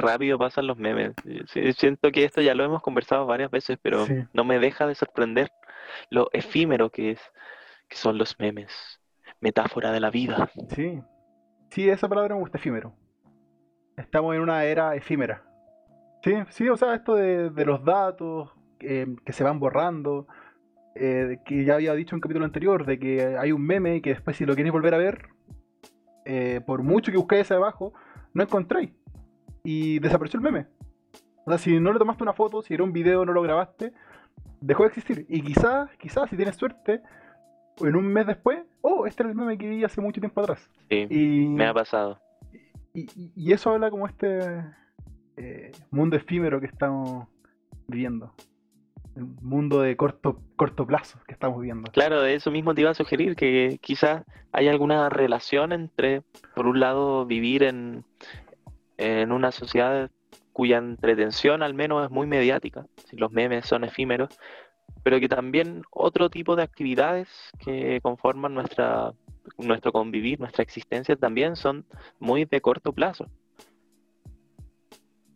qué rápido pasan los memes. Siento que esto ya lo hemos conversado varias veces, pero Sí. no me deja de sorprender lo efímero que es, que son los memes. Metáfora de la vida. Sí. Sí, esa palabra me gusta, efímero. Estamos en una era efímera. Sí, sí, o sea, esto de, de los datos eh, que se van borrando, eh, que ya había dicho en un capítulo anterior, de que hay un meme y que después si lo queréis volver a ver, eh, por mucho que hacia abajo, no encontráis. Y desapareció el meme. O sea, si no le tomaste una foto, si era un video, no lo grabaste, dejó de existir. Y quizás, quizás, si tienes suerte, en un mes después, oh, este era el meme que vi hace mucho tiempo atrás. Sí, Y, me ha pasado. y, y- y eso habla como este eh, mundo efímero que estamos viviendo. El mundo de corto, corto plazo que estamos viviendo. Claro, de eso mismo te iba a sugerir que quizás hay alguna relación entre, por un lado, vivir en, en una sociedad cuya entretención al menos es muy mediática, si los memes son efímeros, pero que también otro tipo de actividades que conforman nuestra, nuestro convivir, nuestra existencia también son muy de corto plazo.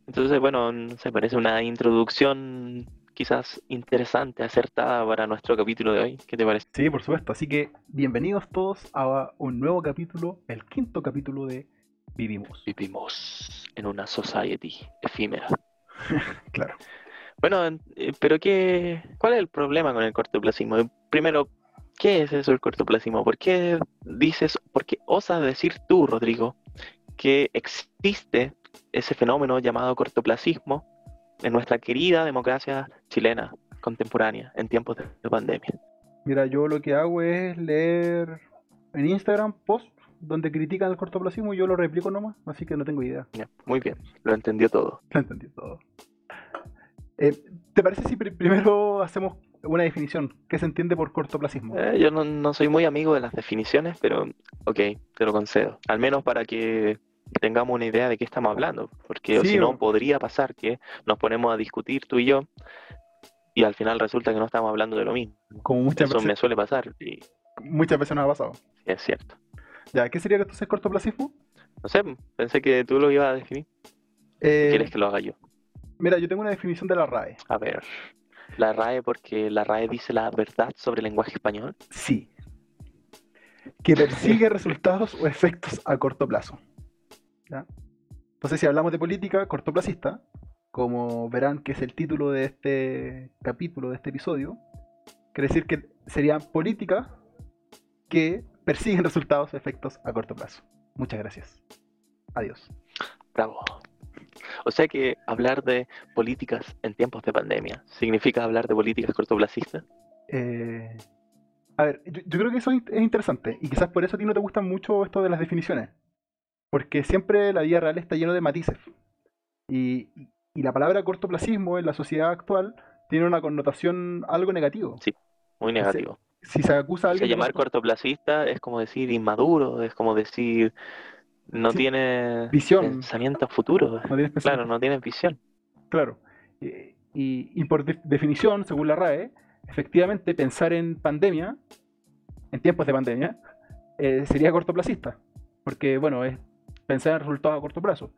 Entonces, bueno, se parece una introducción quizás interesante, acertada para nuestro capítulo de hoy. ¿Qué te parece? Sí, por supuesto. Así que bienvenidos todos a un nuevo capítulo, el quinto capítulo de Vivimos. Vivimos en una society efímera. Claro. Bueno, en- eh, pero qué, ¿cuál es el problema con el cortoplacismo? Primero, ¿qué es eso el cortoplacismo? ¿Por qué dices, por qué osas decir tú, Rodrigo, que existe ese fenómeno llamado cortoplacismo en nuestra querida democracia chilena contemporánea en tiempos de pandemia? Mira, yo lo que hago es leer en Instagram posts donde critican el cortoplacismo y yo lo replico nomás, así que no tengo idea. Muy bien, lo entendió todo. Lo entendí todo. Eh, ¿Te parece si pri- primero hacemos una definición? ¿Qué se entiende por cortoplacismo? Eh, yo no, no soy muy amigo de las definiciones, pero ok, te lo concedo. Al menos para que tengamos una idea de qué estamos hablando, porque Sí, si no o- podría pasar que nos ponemos a discutir tú y yo y al final resulta que no estamos hablando de lo mismo. Como muchas Eso me veces, suele pasar y muchas veces nos ha pasado. sí, es cierto. Ya, ¿qué sería entonces cortoplacismo? No sé, pensé que tú lo ibas a definir. Eh, ¿Quieres que lo haga yo? Mira, yo tengo una definición de la RAE. A ver, la RAE porque la RAE dice la verdad sobre el lenguaje español. Sí. Que persigue resultados o efectos a corto plazo. ¿Ya? Entonces, si hablamos de política cortoplacista, como verán que es el título de este capítulo, de este episodio, quiere decir que serían políticas que persiguen resultados efectos a corto plazo. Muchas gracias. Adiós. Bravo. O sea que hablar de políticas en tiempos de pandemia significa hablar de políticas cortoplacistas. Eh, a ver, yo, yo creo que eso es in- es interesante y quizás por eso a ti no te gustan mucho esto de las definiciones. Porque siempre la vida real está lleno de matices. Y, y la palabra cortoplacismo en la sociedad actual tiene una connotación algo negativo. Muy negativo. Si se acusa a O sea, alguien llamar corto- cortoplacista es como decir inmaduro, es como decir no Sí. tiene Visión. pensamientos futuros. no tienes Claro, pensamiento. no tiene visión. Claro. Y, y por de- definición, según la RAE, efectivamente pensar en pandemia, en tiempos de pandemia, eh, sería cortoplacista. Porque, bueno, es pensar en resultados a corto plazo.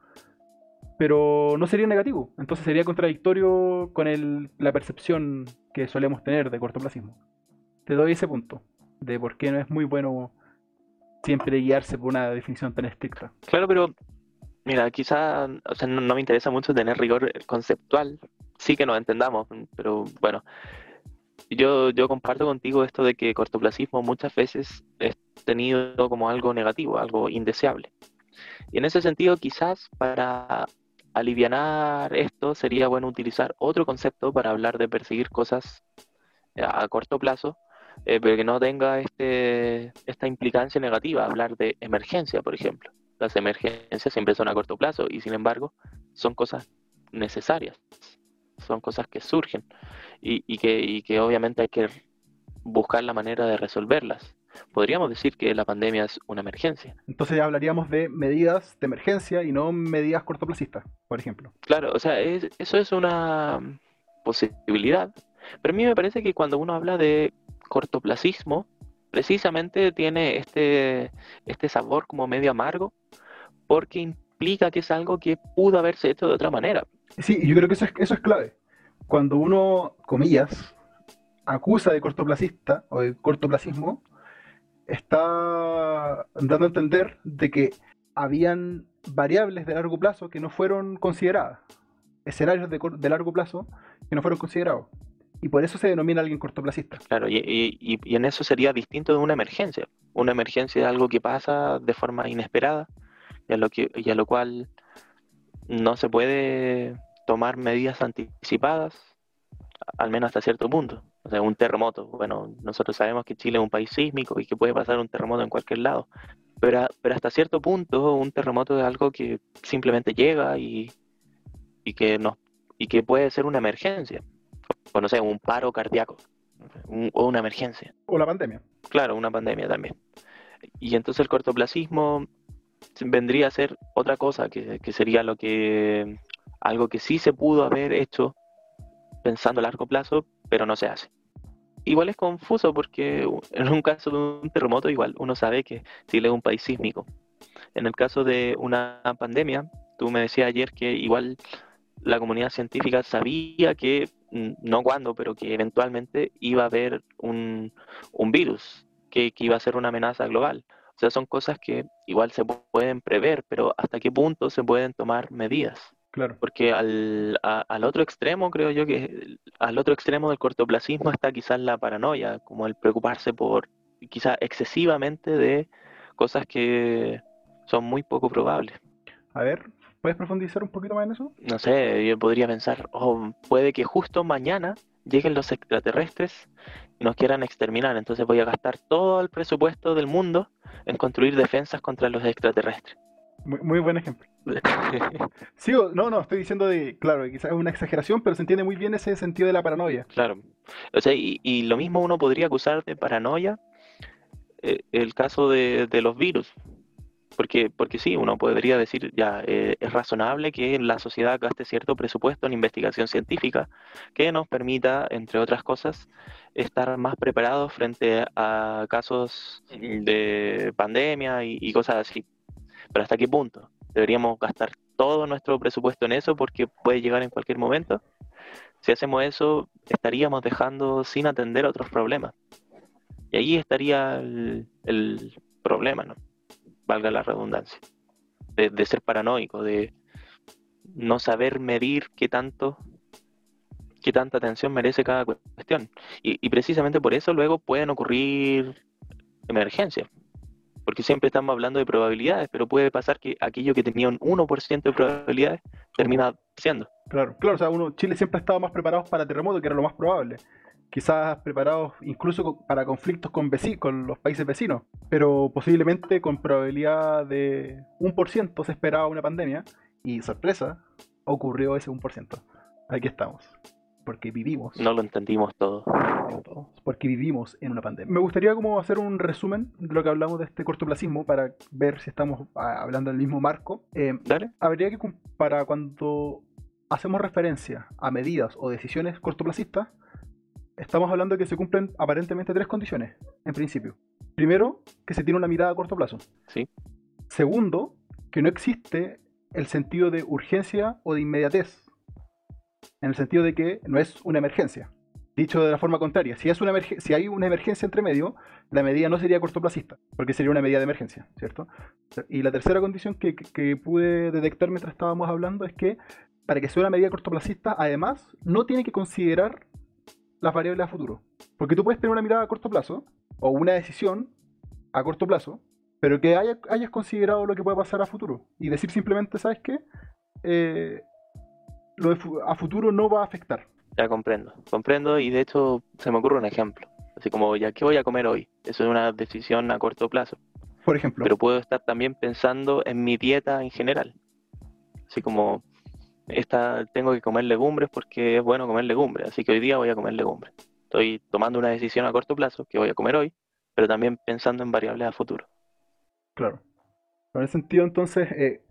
Pero no sería negativo. Entonces sería contradictorio con el- la percepción que solemos tener de cortoplacismo. Te doy ese punto de por qué no es muy bueno siempre guiarse por una definición tan estricta. Claro, pero mira, quizá, o sea, no, no me interesa mucho tener rigor conceptual. Sí que nos entendamos, pero bueno, yo, yo comparto contigo esto de que cortoplacismo muchas veces es tenido como algo negativo, algo indeseable. Y en ese sentido, quizás para alivianar esto sería bueno utilizar otro concepto para hablar de perseguir cosas a corto plazo, eh, pero que no tenga este, esta implicancia negativa, hablar de emergencia, por ejemplo. Las emergencias siempre son a corto plazo y sin embargo son cosas necesarias, son cosas que surgen y, y que, y que obviamente hay que buscar la manera de resolverlas. Podríamos decir que la pandemia es una emergencia. Entonces ya hablaríamos de medidas de emergencia y no medidas cortoplacistas, por ejemplo. Claro, o sea, es- eso es una posibilidad, pero a mí me parece que cuando uno habla de cortoplacismo, precisamente tiene este, este sabor como medio amargo, porque implica que es algo que pudo haberse hecho de otra manera. Sí, yo creo que eso es, eso es clave. Cuando uno, comillas, acusa de cortoplacista o de cortoplacismo, está dando a entender de que habían variables de largo plazo que no fueron consideradas, escenarios de, de largo plazo que no fueron considerados. Y por eso se denomina alguien cortoplacista. Claro, y, y, y, en eso sería distinto de una emergencia. Una emergencia es algo que pasa de forma inesperada y a lo, que, y a lo cual no se puede tomar medidas anticipadas, al menos hasta cierto punto. O sea, un terremoto. Bueno, nosotros sabemos que Chile es un país sísmico y que puede pasar un terremoto en cualquier lado. Pero, pero hasta cierto punto, un terremoto es algo que simplemente llega y, y, que, nos, y que puede ser una emergencia o no sé, un paro cardíaco, o una emergencia. O la pandemia. Claro, una pandemia también. Y entonces el cortoplacismo vendría a ser otra cosa, que, sería lo que algo que sí se pudo haber hecho pensando a largo plazo, pero no se hace. Igual es confuso porque en un caso de un terremoto, igual uno sabe que Chile es un país sísmico. En el caso de una pandemia, tú me decías ayer que igual la comunidad científica sabía que no cuándo, pero que eventualmente iba a haber un, virus que, iba a ser una amenaza global. O sea, son cosas que igual se pueden prever, pero hasta qué punto se pueden tomar medidas. Claro. Porque al, al otro extremo, creo yo que al otro extremo del cortoplacismo está quizás la paranoia, como el preocuparse por quizás excesivamente de cosas que son muy poco probables. A ver, ¿Puedes profundizar un poquito más en eso? No sé, yo podría pensar, oh, puede que justo mañana lleguen los extraterrestres y nos quieran exterminar, entonces voy a gastar todo el presupuesto del mundo en construir defensas contra los extraterrestres. Muy, buen ejemplo. sí, no, no, estoy diciendo de, claro, quizás es una exageración, pero se entiende muy bien ese sentido de la paranoia. Claro. O sea, y, lo mismo uno podría acusar de paranoia eh, el caso de, de los virus. Porque, porque sí, uno podría decir, ya, eh, es razonable que la sociedad gaste cierto presupuesto en investigación científica que nos permita, entre otras cosas, estar más preparados frente a casos de pandemia y, cosas así. Pero ¿hasta qué punto? ¿Deberíamos gastar todo nuestro presupuesto en eso porque puede llegar en cualquier momento? Si hacemos eso, estaríamos dejando sin atender otros problemas. Y ahí estaría el, el problema, ¿no? Valga la redundancia, de, ser paranoico, de no saber medir qué tanto, qué tanta atención merece cada cuestión. Y, precisamente por eso luego pueden ocurrir emergencias. Porque siempre estamos hablando de probabilidades, pero puede pasar que aquello que tenía un 1% de probabilidades termina siendo. Claro, claro, o sea, uno, Chile siempre ha estado más preparado para terremotos, que era lo más probable quizás preparados incluso para conflictos con, con los países vecinos, pero posiblemente con probabilidad de un por ciento se esperaba una pandemia y sorpresa, ocurrió ese 1%. Aquí estamos, porque vivimos. No lo entendimos todo. Porque vivimos en una pandemia. Me gustaría como hacer un resumen de lo que hablamos de este cortoplacismo para ver si estamos ah, hablando del mismo marco. Eh, Dale. Habría que, para cuando hacemos referencia a medidas o decisiones cortoplacistas, estamos hablando de que se cumplen aparentemente tres condiciones, en principio. Primero, que se tiene una mirada a corto plazo. Sí. Segundo, que no existe el sentido de urgencia o de inmediatez. En el sentido de que no es una emergencia. Dicho de la forma contraria, si, es una si hay una emergencia entre medio, la medida no sería cortoplacista, porque sería una medida de emergencia, ¿cierto? Y la tercera condición que, que pude detectar mientras estábamos hablando es que para que sea una medida cortoplacista, además, no tiene que considerar las variables a futuro. Porque tú puedes tener una mirada a corto plazo o una decisión a corto plazo, pero que hayas considerado lo que puede pasar a futuro y decir simplemente, ¿sabes qué? Eh, lo a futuro no va a afectar. Ya comprendo, comprendo y de hecho se me ocurre un ejemplo. Así como, ya, ¿qué voy a comer hoy? Eso es una decisión a corto plazo. Por ejemplo. Pero puedo estar también pensando en mi dieta en general. Así como, esta, tengo que comer legumbres porque es bueno comer legumbres, así que hoy día voy a comer legumbres. Estoy tomando una decisión a corto plazo que voy a comer hoy, pero también pensando en variables a futuro. Claro. En ese sentido, entonces, eh,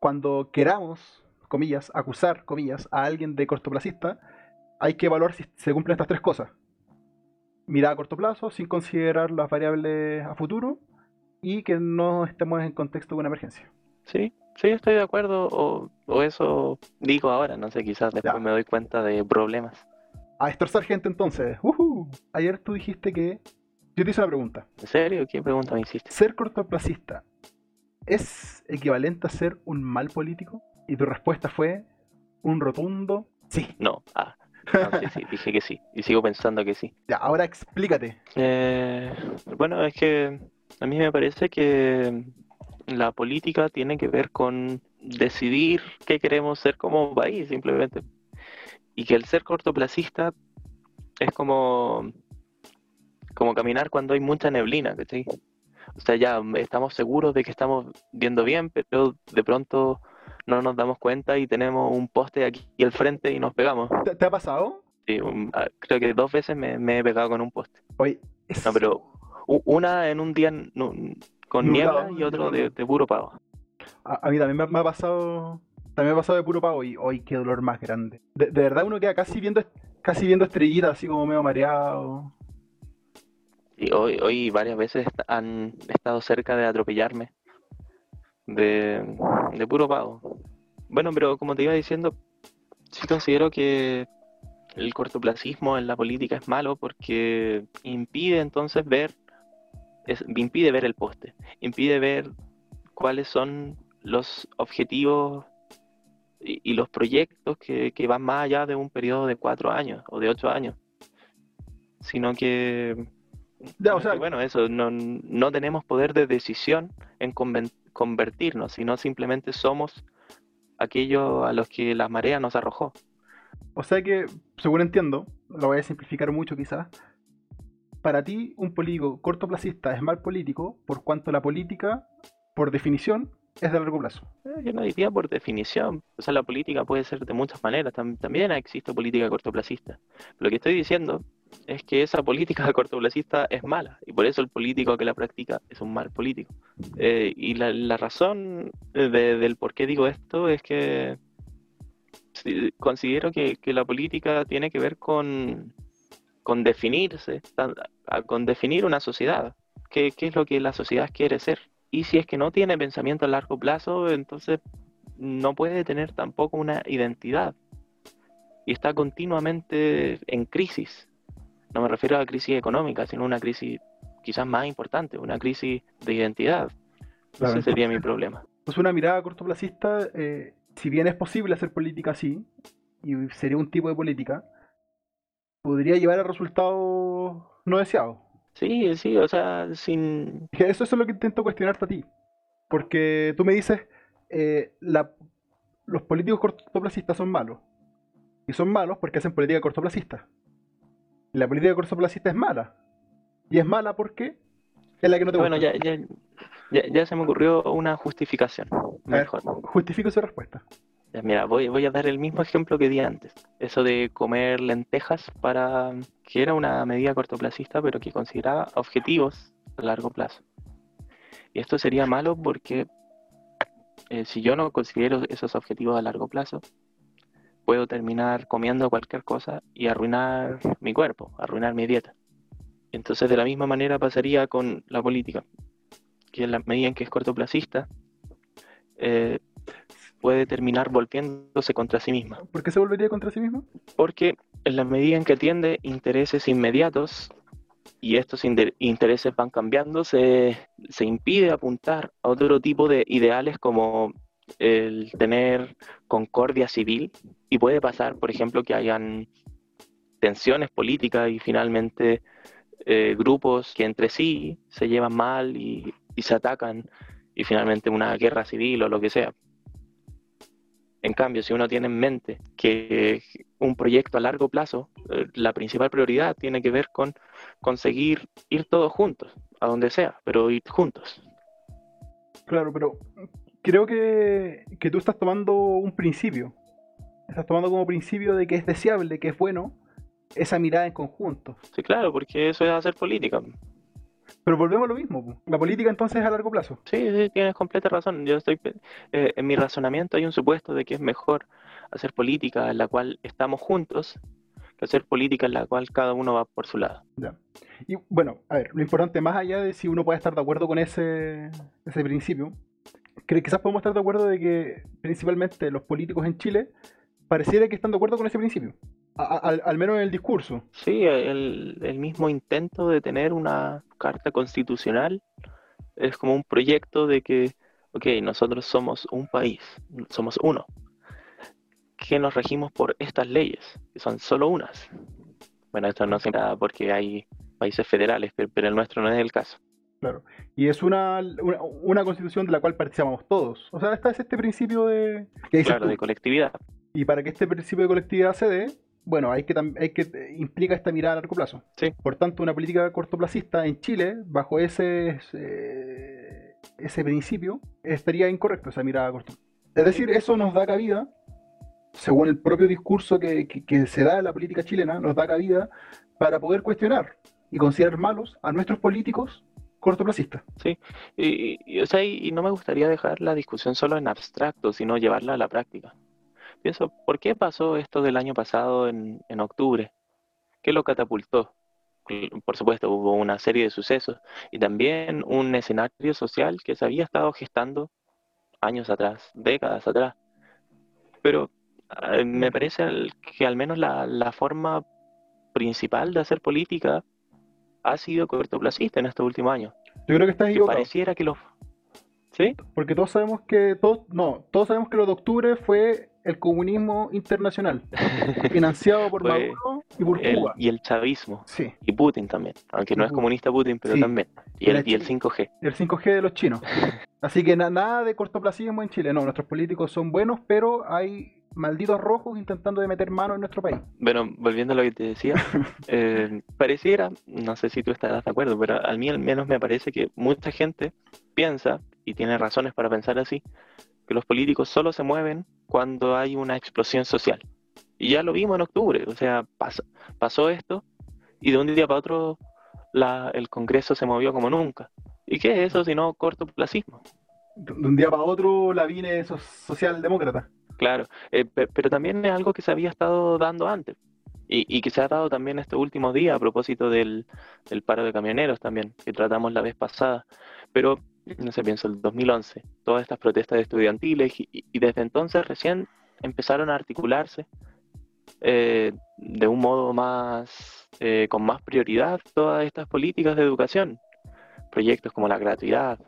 cuando queramos, comillas, acusar, comillas, a alguien de cortoplacista, hay que evaluar si se cumplen estas tres cosas. Mirar a corto plazo sin considerar las variables a futuro y que no estemos en contexto de una emergencia. Sí, sí, estoy de acuerdo, o, o eso digo ahora, no sé, quizás después Ya. me doy cuenta de problemas. A destrozar gente entonces. Ayer tú dijiste que... Yo te hice una pregunta. ¿En serio? ¿Qué pregunta me hiciste? ¿Ser cortoplacista es equivalente a ser un mal político? Y tu respuesta fue un rotundo sí. No, ah, no, sí, sí, dije que sí, y sigo pensando que sí. Ya, ahora explícate. Eh, bueno, es que a mí me parece que la política tiene que ver con decidir qué queremos ser como país, simplemente. Y que el ser cortoplacista es como, como caminar cuando hay mucha neblina, ¿cachai? O sea, ya estamos seguros de que estamos viendo bien, pero de pronto no nos damos cuenta y tenemos un poste aquí al frente y nos pegamos. ¿Te, te ha pasado? Sí, un- ah, creo que dos veces me, me he pegado con un poste. Oye, es- No, pero una en un día con niebla y otro de, puro pavo. a, a mí también me, me ha pasado... También me ha pasado de puro pavo y hoy qué dolor más grande. De, de verdad uno queda casi viendo casi viendo estrellitas así como medio mareado. Y hoy, hoy varias veces han estado cerca de atropellarme. De, de puro pavo. Bueno, pero como te iba diciendo, sí considero que el cortoplacismo en la política es malo porque impide entonces ver, es- impide ver el poste, impide ver cuáles son los objetivos y, y los proyectos que, que van más allá de un periodo de cuatro años o de ocho años, sino que Ya, o que, sea, bueno, eso, no, no tenemos poder de decisión en convertirnos, sino simplemente somos aquello a los que la marea nos arrojó. O sea que, según entiendo, lo voy a simplificar mucho quizás, para ti un político cortoplacista es mal político por cuanto la política, por definición, es de largo plazo. Eh, Yo no diría por definición, o sea, la política puede ser de muchas maneras, tam- también existe política cortoplacista. Lo que estoy diciendo es que esa política cortoplacista es mala, y por eso el político que la practica es un mal político. Eh, y la, la razón de- del por qué digo esto es que considero que la política tiene que ver con, con definirse, con definir una sociedad, qué, qué es lo que la sociedad quiere ser. Y si es que no tiene pensamiento a largo plazo, entonces no puede tener tampoco una identidad. Y está continuamente en crisis. No me refiero a crisis económica, sino una crisis quizás más importante, una crisis de identidad. Claro, Ese sería mi problema. Pues una mirada cortoplacista, eh, si bien es posible hacer política así, y sería un tipo de política, podría llevar a resultados no deseados. Sí, sí, o sea, sin... Eso, eso es lo que intento cuestionarte a ti. Porque tú me dices, eh, la- los políticos cortoplacistas son malos. Y son malos porque hacen política cortoplacista. Y la política cortoplacista es mala. Y es mala porque es la que no te Bueno, gusta. ya, ya, ya, ya se me ocurrió una justificación. Ver, Mejor. justifico su respuesta. Mira, voy, voy a dar el mismo ejemplo que di antes. Eso de comer lentejas para que era una medida cortoplacista, pero que consideraba objetivos a largo plazo. Y esto sería malo porque eh, si yo no considero esos objetivos a largo plazo, puedo terminar comiendo cualquier cosa y arruinar mi cuerpo, arruinar mi dieta. Entonces, de la misma manera pasaría con la política, que en la medida en que es cortoplacista, eh, puede terminar volviéndose contra sí misma. ¿Por qué se volvería contra sí mismo? Porque en la medida en que atiende intereses inmediatos y estos inter- intereses van cambiando, se, se impide apuntar a otro tipo de ideales como el tener concordia civil y puede pasar, por ejemplo, que hayan tensiones políticas y finalmente eh, grupos que entre sí se llevan mal y, y se atacan y finalmente una guerra civil o lo que sea. En cambio, si uno tiene en mente que un proyecto a largo plazo, eh, la principal prioridad tiene que ver con conseguir ir todos juntos, a donde sea, pero ir juntos. Claro, pero creo que, que tú estás tomando un principio. Estás tomando como principio de que es deseable, que es bueno, esa mirada en conjunto. Sí, claro, porque eso es hacer política. Pero volvemos a lo mismo. La política entonces es a largo plazo. Sí, sí, tienes completa razón. Yo estoy, eh, en mi razonamiento hay un supuesto de que es mejor hacer política en la cual estamos juntos que hacer política en la cual cada uno va por su lado. Ya. Y bueno, a ver, lo importante más allá de si uno puede estar de acuerdo con ese, ese principio, quizás podemos estar de acuerdo de que principalmente los políticos en Chile pareciera que están de acuerdo con ese principio, al, menos en el discurso. Sí, el, mismo intento de tener una carta constitucional es como un proyecto de que, ok, nosotros somos un país, somos uno, que nos regimos por estas leyes, que son solo unas. Bueno, esto no se da porque hay países federales, pero el nuestro no es el caso. Claro. Y es una, una, constitución de la cual participamos todos. O sea, está es este principio de... claro, de colectividad. Y para que este principio de colectividad se dé, bueno, hay que, hay que implica esta mirada a largo plazo. Sí. Por tanto, una política cortoplacista en Chile, bajo ese, ese, principio, estaría incorrecto esa mirada a corto. Es decir, eso nos da cabida, según el propio discurso que, que se da en la política chilena, nos da cabida para poder cuestionar y considerar malos a nuestros políticos cortoplacista. Sí, y, o sea, y, no me gustaría dejar la discusión solo en abstracto, sino llevarla a la práctica. Pienso, ¿por qué pasó esto del año pasado en, en octubre? ¿Qué lo catapultó? Por supuesto, hubo una serie de sucesos y también un escenario social que se había estado gestando años atrás, décadas atrás. Pero eh, me parece que al menos la, la forma principal de hacer política ha sido cortoplacista en estos últimos años. Yo creo que estás equivocado. pareciera que los... ¿Sí? Porque todos sabemos que... Todos, no, todos sabemos que lo de octubre fue el comunismo internacional, financiado por Maduro y por Cuba. Y el chavismo. Sí. Y Putin también. Aunque no es comunista Putin, pero también. Y el, y el 5G. El 5G de los chinos. Así que nada de cortoplacismo en Chile. No, nuestros políticos son buenos, pero hay malditos rojos intentando de meter mano en nuestro país. Bueno, volviendo a lo que te decía, eh, pareciera, no sé si tú estarás de acuerdo, pero a mí al menos me parece que mucha gente piensa, y tiene razones para pensar así, que los políticos solo se mueven cuando hay una explosión social. Y ya lo vimos en octubre, o sea, pasó, pasó esto y de un día para otro la, el Congreso se movió como nunca. ¿Y qué es eso sino cortoplacismo? De un día para otro la vine socialdemócrata. Claro, eh, pero también es algo que se había estado dando antes y, que se ha dado también este último día a propósito del, paro de camioneros también, que tratamos la vez pasada. Pero, no sé, pienso, el 2011, todas estas protestas estudiantiles y, desde entonces recién empezaron a articularse eh, de un modo más, eh, con más prioridad todas estas políticas de educación, proyectos como la gratuidad,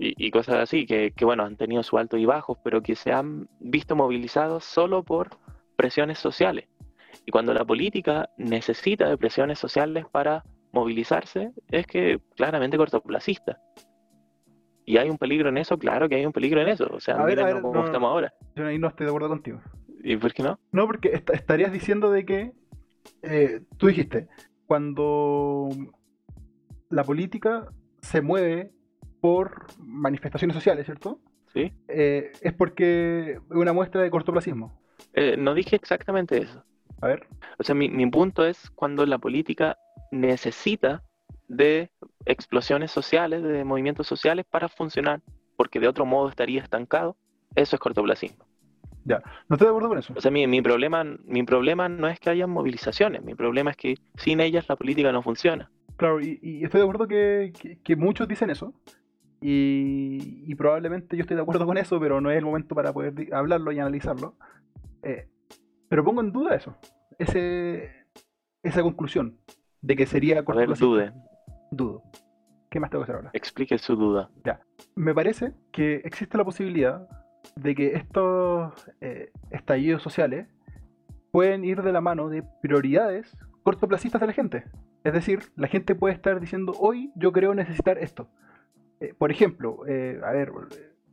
y, cosas así, que, bueno, han tenido su alto y bajos, pero que se han visto movilizados solo por presiones sociales. Y cuando la política necesita de presiones sociales para movilizarse, es que claramente cortoplacista. Y hay un peligro en eso, claro que hay un peligro en eso. O sea, a cómo estamos ahora. Yo ahí no estoy de acuerdo contigo. ¿Y por qué no? No, porque estarías diciendo de que eh, tú dijiste, cuando la política se mueve por manifestaciones sociales, ¿cierto? Sí. Eh, es porque es una muestra de cortoplacismo. Eh, no dije exactamente eso. A ver. O sea, mi, punto es cuando la política necesita de explosiones sociales, de movimientos sociales para funcionar, porque de otro modo estaría estancado, eso es cortoplacismo. Ya, no estoy de acuerdo con eso. O sea, mi, mi, problema, mi problema no es que haya movilizaciones, mi problema es que sin ellas la política no funciona. Claro, y, estoy de acuerdo que, que, muchos dicen eso, y, probablemente yo estoy de acuerdo con eso, pero no es el momento para poder hablarlo y analizarlo. Eh, pero pongo en duda eso, ese, esa conclusión de que sería A ver, dude. Dudo. ¿Qué más tengo que hacer ahora? Explique su duda. Ya. Me parece que existe la posibilidad de que estos eh, estallidos sociales pueden ir de la mano de prioridades cortoplacistas de la gente. Es decir, la gente puede estar diciendo, hoy yo creo necesitar esto. Eh, por ejemplo, eh, a ver,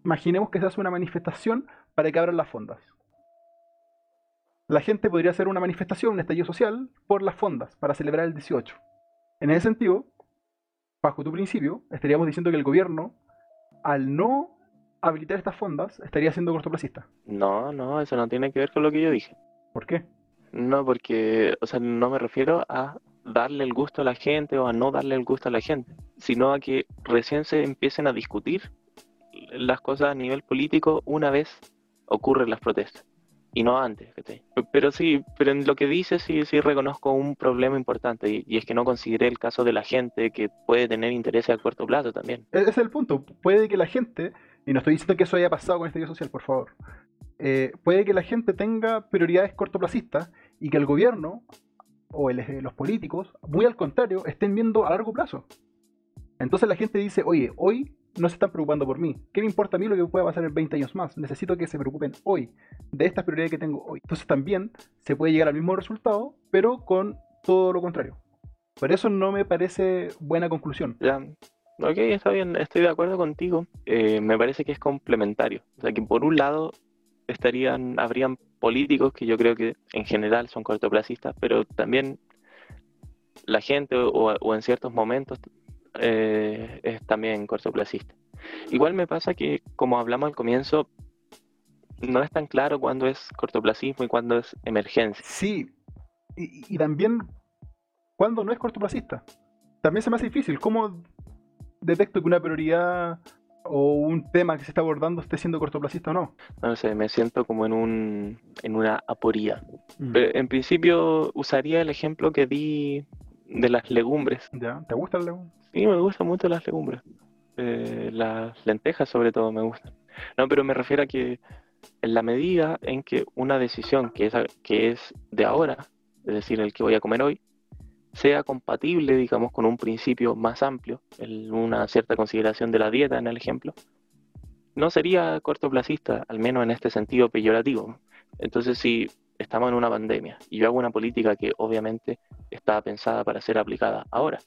imaginemos que se hace una manifestación para que abran las fondas. La gente podría hacer una manifestación, un estallido social, por las fondas, para celebrar el 18. En ese sentido, bajo tu principio, estaríamos diciendo que el gobierno, al no habilitar estas fondas, estaría siendo cortoplacista. No, no, eso no tiene que ver con lo que yo dije. ¿Por qué? No, porque, o sea, no me refiero a darle el gusto a la gente o a no darle el gusto a la gente, sino a que recién se empiecen a discutir las cosas a nivel político una vez ocurren las protestas y no antes. Pero sí, pero en lo que dice sí, sí reconozco un problema importante y, es que no consideré el caso de la gente que puede tener interés a corto plazo también. Ese es el punto. Puede que la gente y no estoy diciendo que eso haya pasado con este video social, por favor, eh, puede que la gente tenga prioridades cortoplacistas y que el gobierno o los políticos, muy al contrario, estén viendo a largo plazo. Entonces la gente dice, oye, hoy no se están preocupando por mí. ¿Qué me importa a mí lo que pueda pasar en 20 años más? Necesito que se preocupen hoy, de estas prioridades que tengo hoy. Entonces también se puede llegar al mismo resultado, pero con todo lo contrario. Por eso no me parece buena conclusión. Ya, ok, está bien, estoy de acuerdo contigo. Eh, me parece que es complementario. O sea, que por un lado estarían, habrían políticos que yo creo que en general son cortoplacistas, pero también la gente o en ciertos momentos eh, es también cortoplacista. Igual me pasa que, como hablamos al comienzo, no es tan claro cuándo es cortoplacismo y cuándo es emergencia. Sí, y, también cuándo no es cortoplacista. También se me hace difícil. ¿Cómo detecto que una prioridad o un tema que se está abordando esté siendo cortoplacista o no? No sé, me siento como en, un, en una aporía. Mm. en principio usaría el ejemplo que di de las legumbres. ¿Ya? ¿Te gusta el legumbre? Sí, me gustan mucho las legumbres. Eh, las lentejas sobre todo me gustan. No, pero me refiero a que en la medida en que una decisión que es, que es de ahora, es decir, el que voy a comer hoy, sea compatible, digamos, con un principio más amplio, en una cierta consideración de la dieta en el ejemplo, no sería cortoplacista, al menos en este sentido peyorativo. Entonces, si estamos en una pandemia y yo hago una política que obviamente está pensada para ser aplicada ahora,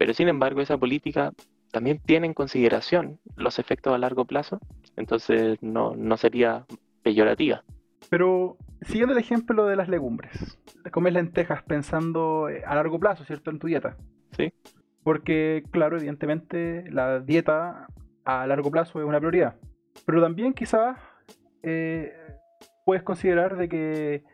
pero sin embargo, esa política también tiene en consideración los efectos a largo plazo, entonces no, sería peyorativa. Pero siguiendo el ejemplo de las legumbres, comes lentejas pensando eh, a largo plazo, ¿cierto? En tu dieta. Sí. Porque, claro, evidentemente la dieta a largo plazo es una prioridad. Pero también quizás eh, puedes considerar de que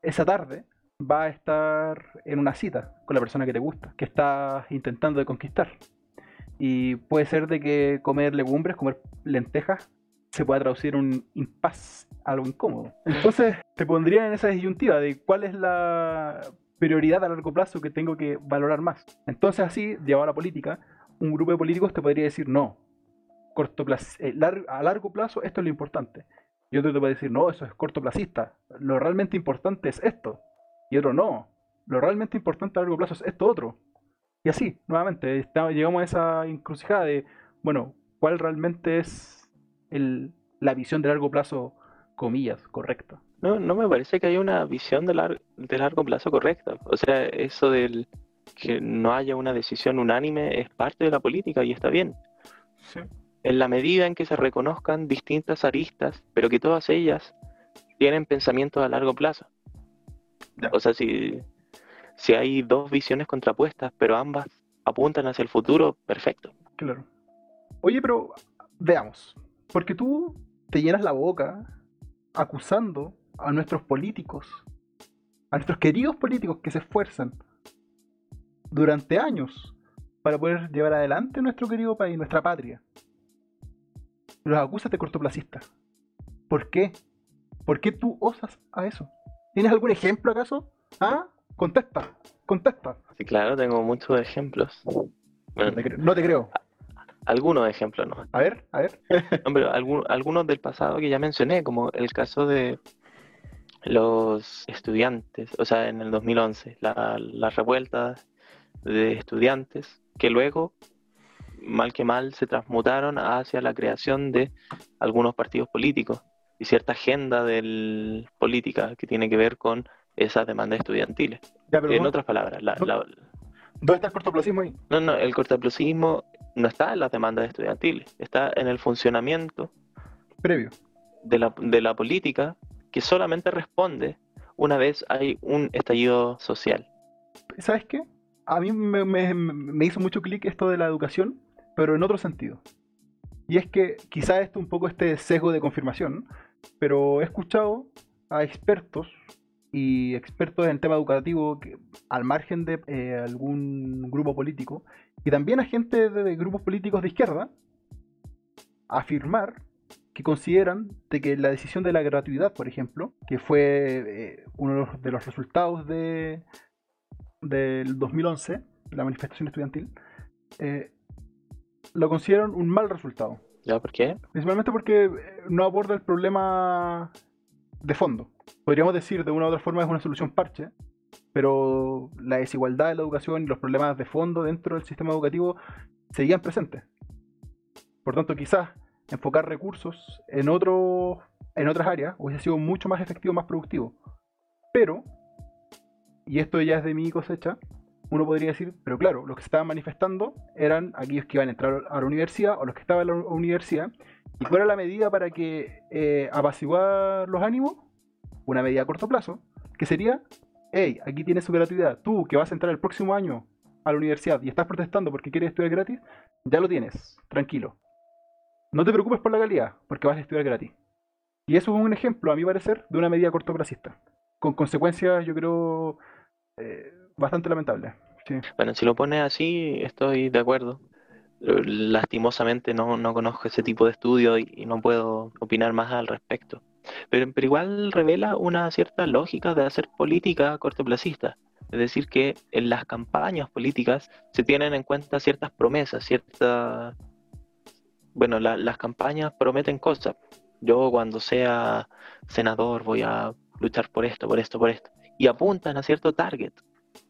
esa tarde va a estar en una cita con la persona que te gusta, que estás intentando de conquistar. Y puede ser de que comer legumbres, comer lentejas, se pueda traducir en un impas, algo incómodo. Entonces te pondría en esa disyuntiva de cuál es la prioridad a largo plazo que tengo que valorar más. Entonces así, llevado a la política, un grupo de políticos te podría decir no, corto eh, a largo plazo esto es lo importante. Y otro te puede decir, no, eso es cortoplacista. Lo realmente importante es esto y otro no. Lo realmente importante a largo plazo es esto otro. Y así, nuevamente, llegamos a esa encrucijada de, bueno, ¿cuál realmente es la visión de largo plazo, comillas, correcta? No, no me parece que haya una visión de, de largo plazo correcta. O sea, eso del que no haya una decisión unánime es parte de la política y está bien. En la medida en que se reconozcan distintas aristas, pero que todas ellas tienen pensamientos a largo plazo. O sea, si, si hay dos visiones contrapuestas, pero ambas apuntan hacia el futuro, perfecto. Claro. Oye, pero veamos, porque tú te llenas la boca acusando a nuestros políticos, a nuestros queridos políticos que se esfuerzan durante años para poder llevar adelante nuestro querido país, nuestra patria. Los acusas de cortoplacista. ¿Por qué? ¿Por qué tú osas a eso? ¿Tienes algún ejemplo acaso? ¿Ah? Contesta, contesta. Sí, claro, tengo muchos ejemplos. no, te creo, Algunos ejemplos, ¿no? A ver, a ver. Hombre, algunos del pasado que ya mencioné, como el caso de los estudiantes, o sea, en el 2011, la, las revueltas de estudiantes que luego, mal que mal, se transmutaron hacia la creación de algunos partidos políticos y cierta agenda del política que tiene que ver con esas demandas estudiantiles. en otras palabras, la, ¿dónde está el cortoplacismo ahí? No, no, el cortoplacismo no está en las demandas estudiantiles, está en el funcionamiento previo de la, de la política que solamente responde una vez hay un estallido social. ¿Sabes qué? A mí me, me hizo mucho clic esto de la educación, pero en otro sentido. Y es que quizá esto un poco este sesgo de confirmación, pero he escuchado a expertos y expertos en tema educativo que, al margen de eh, algún grupo político y también a gente de, grupos políticos de izquierda afirmar que consideran de que la decisión de la gratuidad, por ejemplo, que fue eh, uno de los resultados de, del 2011, la manifestación estudiantil, eh, lo consideran un mal resultado. ¿Ya por qué? Principalmente porque no aborda el problema de fondo. Podríamos decir de una u otra forma es una solución parche, pero la desigualdad de la educación y los problemas de fondo dentro del sistema educativo seguían presentes. Por tanto, quizás enfocar recursos en, otro, en otras áreas hubiese sido mucho más efectivo, más productivo. Pero, y esto ya es de mi cosecha, uno podría decir, pero claro, los que estaban manifestando eran aquellos que iban a entrar a la universidad o los que estaban en la universidad. ¿Y cuál era la medida para que eh, apaciguar los ánimos? Una medida a corto plazo, que sería, hey, aquí tienes su gratuidad. Tú que vas a entrar el próximo año a la universidad y estás protestando porque quieres estudiar gratis, ya lo tienes, tranquilo. No te preocupes por la calidad, porque vas a estudiar gratis. Y eso es un ejemplo, a mi parecer, de una medida cortoplacista. Con consecuencias, yo creo, eh, bastante lamentables. Bueno, si lo pones así, estoy de acuerdo. Lastimosamente no, no conozco ese tipo de estudio y, no puedo opinar más al respecto. Pero, pero igual revela una cierta lógica de hacer política cortoplacista. Es decir, que en las campañas políticas se tienen en cuenta ciertas promesas, ciertas... Bueno, las campañas prometen cosas. Yo cuando sea senador voy a luchar por esto, por esto, por esto. Y apuntan a cierto target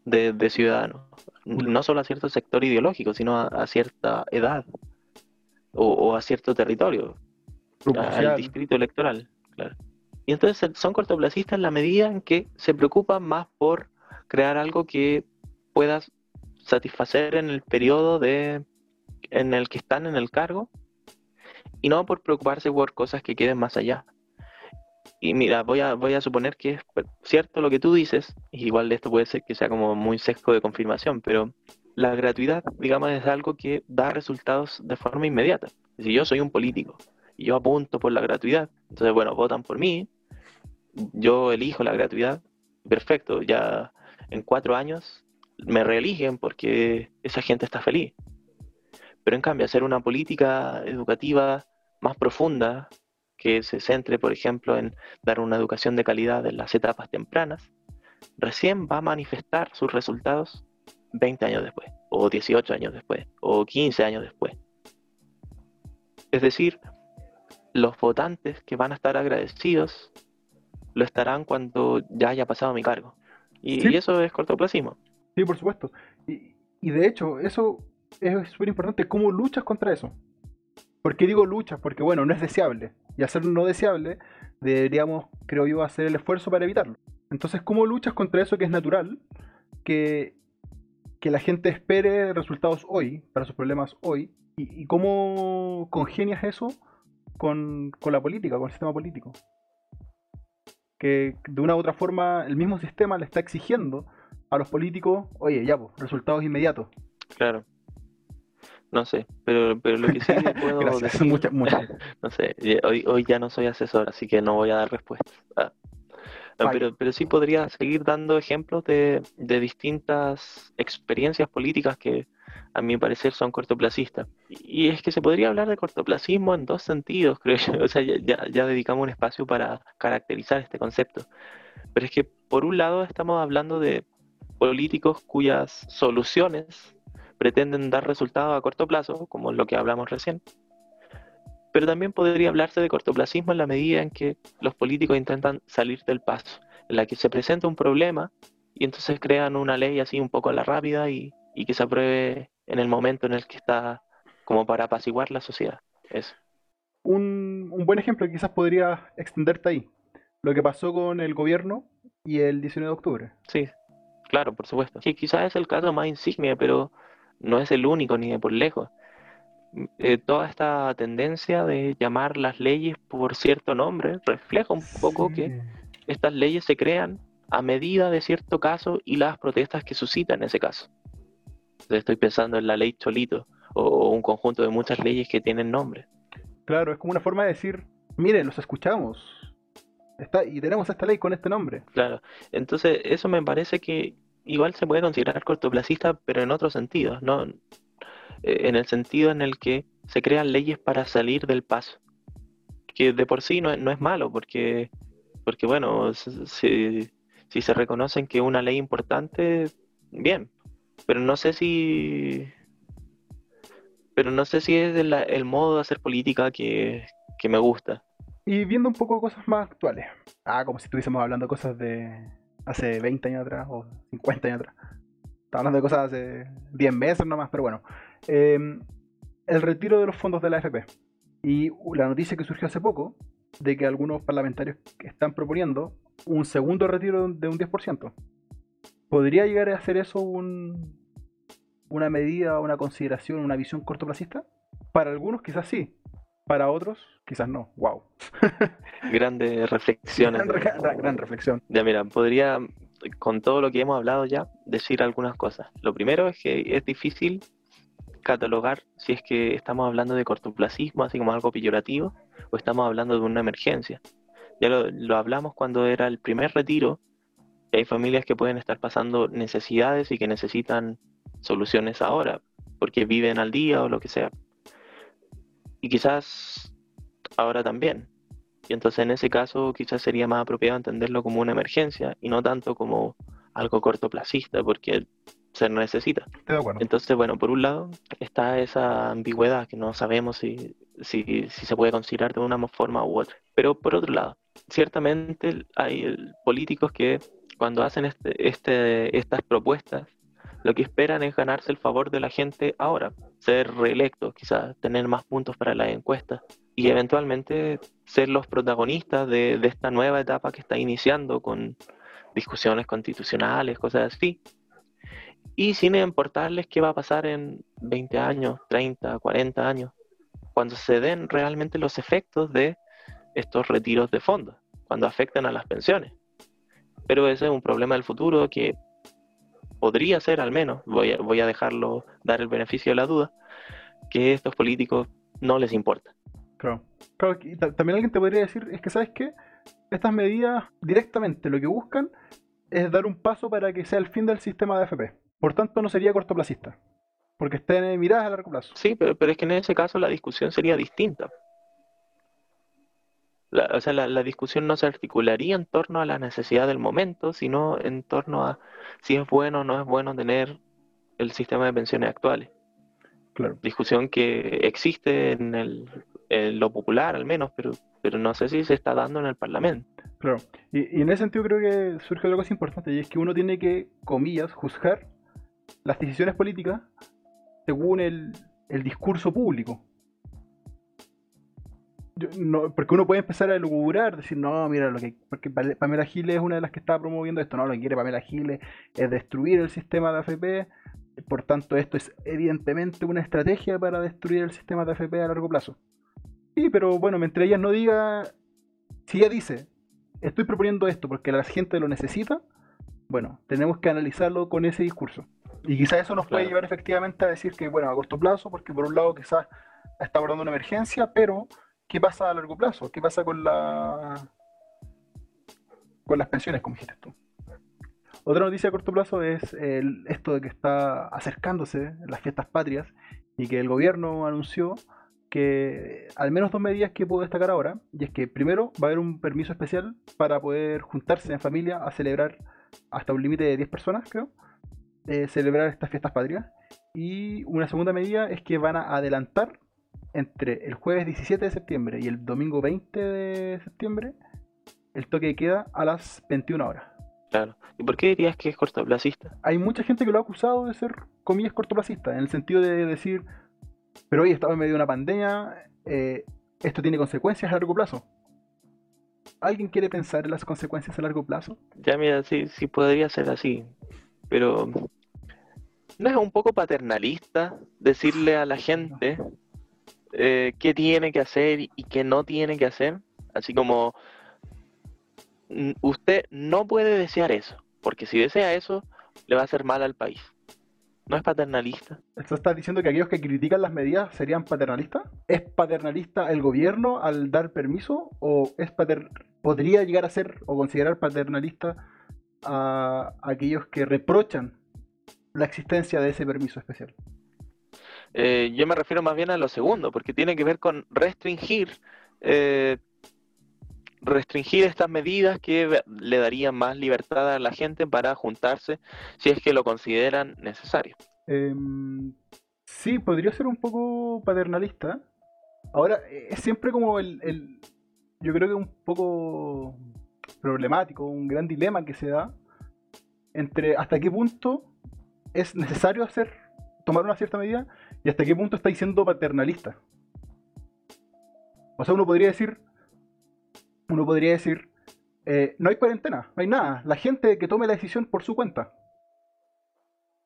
de, ciudadanos. No solo a cierto sector ideológico, sino a, cierta edad o, a cierto territorio, al distrito electoral. Claro. Y entonces son cortoplacistas en la medida en que se preocupan más por crear algo que puedas satisfacer en el periodo de, en el que están en el cargo y no por preocuparse por cosas que queden más allá. Y mira, voy a, voy a suponer que es cierto lo que tú dices, y igual esto puede ser que sea como muy sesgo de confirmación, pero la gratuidad, digamos, es algo que da resultados de forma inmediata. Si yo soy un político y yo apunto por la gratuidad, entonces, bueno, votan por mí, yo elijo la gratuidad, perfecto, ya en cuatro años me reeligen porque esa gente está feliz. Pero en cambio, hacer una política educativa más profunda, que se centre, por ejemplo, en dar una educación de calidad en las etapas tempranas, recién va a manifestar sus resultados 20 años después, o 18 años después, o 15 años después. Es decir, los votantes que van a estar agradecidos lo estarán cuando ya haya pasado mi cargo. Y, eso es cortoplacismo. Sí, por supuesto. Y, y de hecho, eso es súper importante. ¿Cómo luchas contra eso? ¿Por qué digo luchas? Porque, bueno, no es deseable. Y hacerlo no deseable, deberíamos, creo yo, hacer el esfuerzo para evitarlo. Entonces, ¿cómo luchas contra eso que es natural? Que, que la gente espere resultados hoy, para sus problemas hoy. ¿Y, cómo congenias eso con, con la política, con el sistema político? que de una u otra forma el mismo sistema le está exigiendo a los políticos, oye, ya, pues, resultados inmediatos. Claro. No sé, pero, pero lo que sí puedo decir... Muchas, muchas. no sé, hoy, hoy ya no soy asesor, así que no voy a dar respuestas. Ah. pero, pero sí podría seguir dando ejemplos de, de distintas experiencias políticas que, a mi parecer, son cortoplacistas. Y es que se podría hablar de cortoplacismo en dos sentidos, creo yo. O sea, ya, ya, dedicamos un espacio para caracterizar este concepto. Pero es que, por un lado, estamos hablando de políticos cuyas soluciones pretenden dar resultados a corto plazo, como lo que hablamos recién. Pero también podría hablarse de cortoplacismo en la medida en que los políticos intentan salir del paso, en la que se presenta un problema y entonces crean una ley así un poco a la rápida y, y que se apruebe en el momento en el que está como para apaciguar la sociedad. Eso. Un, buen ejemplo quizás podría extenderte ahí. Lo que pasó con el gobierno y el 19 de octubre. Sí, claro, por supuesto. Sí, quizás es el caso más insigne, pero no es el único ni de por lejos. Eh, toda esta tendencia de llamar las leyes por cierto nombre refleja un poco que estas leyes se crean a medida de cierto caso y las protestas que suscitan ese caso. Estoy pensando en la ley Cholito o un conjunto de muchas leyes que tienen nombre. Claro, es como una forma de decir, miren, los escuchamos. Está, y tenemos esta ley con este nombre. Claro, entonces eso me parece que igual se puede considerar cortoplacista, pero en otros sentidos, ¿no? Eh, en el sentido en el que se crean leyes para salir del paso. Que de por sí no, es malo, porque, porque bueno, si, si se reconocen que una ley importante, bien, pero no sé si pero no sé si es el, modo de hacer política que, que me gusta. Y viendo un poco cosas más actuales. Ah, como si estuviésemos hablando cosas de hace 20 años atrás o 50 años atrás. Estaba hablando de cosas hace 10 meses nomás, pero bueno. Em, el retiro de los fondos de la AFP. Y la noticia que surgió hace poco de que algunos parlamentarios están proponiendo un segundo retiro de un 10%. ¿Podría llegar a ser eso un, una medida, una consideración, una visión cortoplacista? Para algunos quizás sí, para otros quizás no. Wow. Grandes reflexiones. Gran, gran, reflexión. Ya mira, podría, con todo lo que hemos hablado ya, decir algunas cosas. Lo primero es que es difícil catalogar si es que estamos hablando de cortoplacismo, así como algo peyorativo, o estamos hablando de una emergencia. Ya lo, hablamos cuando era el primer retiro, que hay familias que pueden estar pasando necesidades y que necesitan soluciones ahora, porque viven al día o lo que sea. Y quizás ahora también. Y entonces en ese caso quizás sería más apropiado entenderlo como una emergencia y no tanto como algo cortoplacista, porque se necesita. Entonces, bueno, por un lado está esa ambigüedad que no sabemos si, si, se puede considerar de una forma u otra. Pero por otro lado, ciertamente hay políticos que cuando hacen este, este, estas propuestas, lo que esperan es ganarse el favor de la gente ahora, ser reelectos, quizás tener más puntos para las encuestas y eventualmente ser los protagonistas de, de esta nueva etapa que está iniciando con discusiones constitucionales, cosas así y sin importarles qué va a pasar en 20 años, 30, 40 años, cuando se den realmente los efectos de estos retiros de fondos, cuando afecten a las pensiones. Pero ese es un problema del futuro que podría ser al menos, voy a, voy a dejarlo dar el beneficio de la duda, que a estos políticos no les importa. Claro. claro también alguien te podría decir, es que sabes qué, estas medidas directamente lo que buscan es dar un paso para que sea el fin del sistema de FP. Por tanto, no sería cortoplacista, porque está en miradas a largo plazo. Sí, pero, pero es que en ese caso la discusión sería distinta. O sea, la, discusión no se articularía en torno a la necesidad del momento, sino en torno a si es bueno o no es bueno tener el sistema de pensiones actuales. Claro. Discusión que existe en, el, en lo popular al menos, pero, pero no sé si se está dando en el Parlamento. Claro, y, y, en ese sentido creo que surge algo cosa importante, y es que uno tiene que, comillas, juzgar las decisiones políticas según el, discurso público. Porque uno puede empezar a lugurar, decir, no, mira, lo que, porque Pamela Giles es una de las que está promoviendo esto, no, lo que quiere Pamela Giles es destruir el sistema de AFP, por tanto esto es evidentemente una estrategia para destruir el sistema de AFP a largo plazo. Sí, pero bueno, mientras ella no diga, si ella dice, estoy proponiendo esto porque la gente lo necesita, bueno, tenemos que analizarlo con ese discurso. Y quizás eso nos puede llevar efectivamente a decir que, bueno, a corto plazo, porque por un lado quizás está abordando una emergencia, pero ¿qué pasa a largo plazo? ¿Qué pasa con la con las pensiones, como dijiste tú? Otra noticia a corto plazo es el, esto de que está acercándose las fiestas patrias y que el gobierno anunció que al menos dos medidas que puedo destacar ahora, y es que primero va a haber un permiso especial para poder juntarse en familia a celebrar hasta un límite de 10 personas, creo, eh, celebrar estas fiestas patrias. Y una segunda medida es que van a adelantar entre el jueves 17 de septiembre y el domingo 20 de septiembre el toque de queda a las 21 horas. Claro. ¿Y por qué dirías que es cortoplacista? Hay mucha gente que lo ha acusado de ser, comillas, cortoplacista, en el sentido de decir, pero hoy estamos en medio de una pandemia, eh, esto tiene consecuencias a largo plazo. ¿Alguien quiere pensar en las consecuencias a largo plazo? Ya, mira, sí, sí podría ser así pero ¿no es un poco paternalista decirle a la gente eh, qué tiene que hacer y qué no tiene que hacer? Así como usted no puede desear eso, porque si desea eso, le va a hacer mal al país. ¿No es paternalista? ¿Esto estás diciendo que aquellos que critican las medidas serían paternalistas? ¿Es paternalista el gobierno al dar permiso? ¿O es podría llegar a ser o considerar paternalista a aquellos que reprochan la existencia de ese permiso especial? Eh, yo me refiero más bien a lo segundo, porque tiene que ver con restringir eh, restringir estas medidas que le darían más libertad a la gente para juntarse si es que lo consideran necesario. Em, Sí, podría ser un poco paternalista. Ahora, eh, es siempre como el, el- Yo creo que un poco problemático, un gran dilema que se da entre hasta qué punto es necesario hacer, tomar una cierta medida y hasta qué punto estáis siendo paternalista. O sea, uno podría decir, uno podría decir, eh, no hay cuarentena, no hay nada. La gente que tome la decisión por su cuenta.